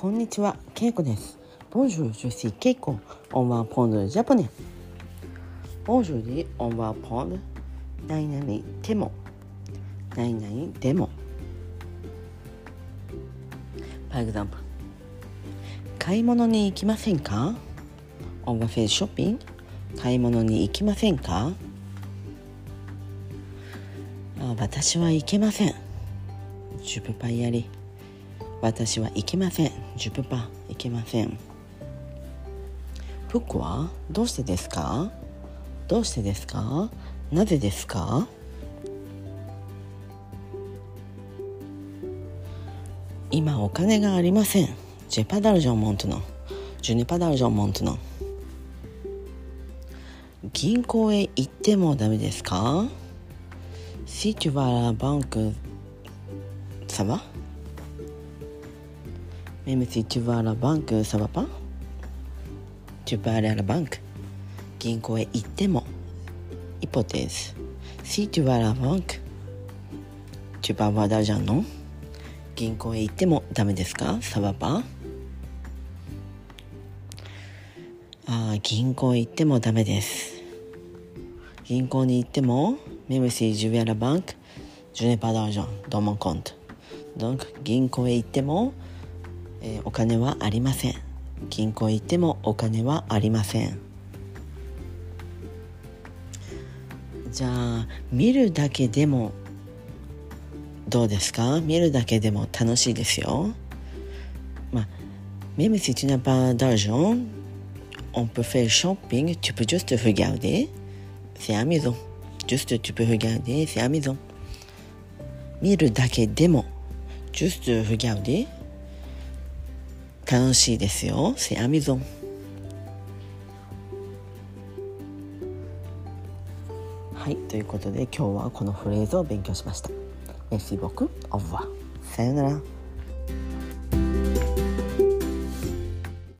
こんにちは、ケイコです。ボンジュー、ジューケイコ、オンワーポンド、ジャポネ。ボンジュー、オンワーポンド、ナイナイ、テモ、ナイナイ、デモ。パイグザンプ、買い物に行きませんか？オンバーフェイスショッピング、買い物に行きませんか？私は行けません。シュプパイヤリ。私は行けません。ジュパ行けません。プコはどうしてですか？どうしてですか？なぜですか？今お金がありません。ジェパダルジョンモントの。ジュネパダルジョンモントの。銀行へ行ってもダメですか？シチュバラバンクサバ Même si tu vas à la banque ça va pas Tu peux aller à la banque 銀行へ行っても Hypothèse Si tu vas à la banque Tu peux avoir d'argent non 銀行へ行ってもダメですか Ça va pas あー銀行へ行ってもダメです銀行に行っても Même si je vais à la banque Je n'ai pas d'argent dans mon compte Donc 銀行へ行っても、えーお金はありません銀行行ってもお金はありませんじゃあ見るだけでもどうですか見るだけでも楽しいですよまあ Même si tu n'as pas d'argent on peut faire shopping tu peux juste regarder c'est amusant juste tu peux regarder c'est amusant 見るだけでも juste regarder 楽しいですよ。セアミゾンはいということで今日はこのフレーズを勉強しました。Merci beaucoup. Au revoir. さよなら。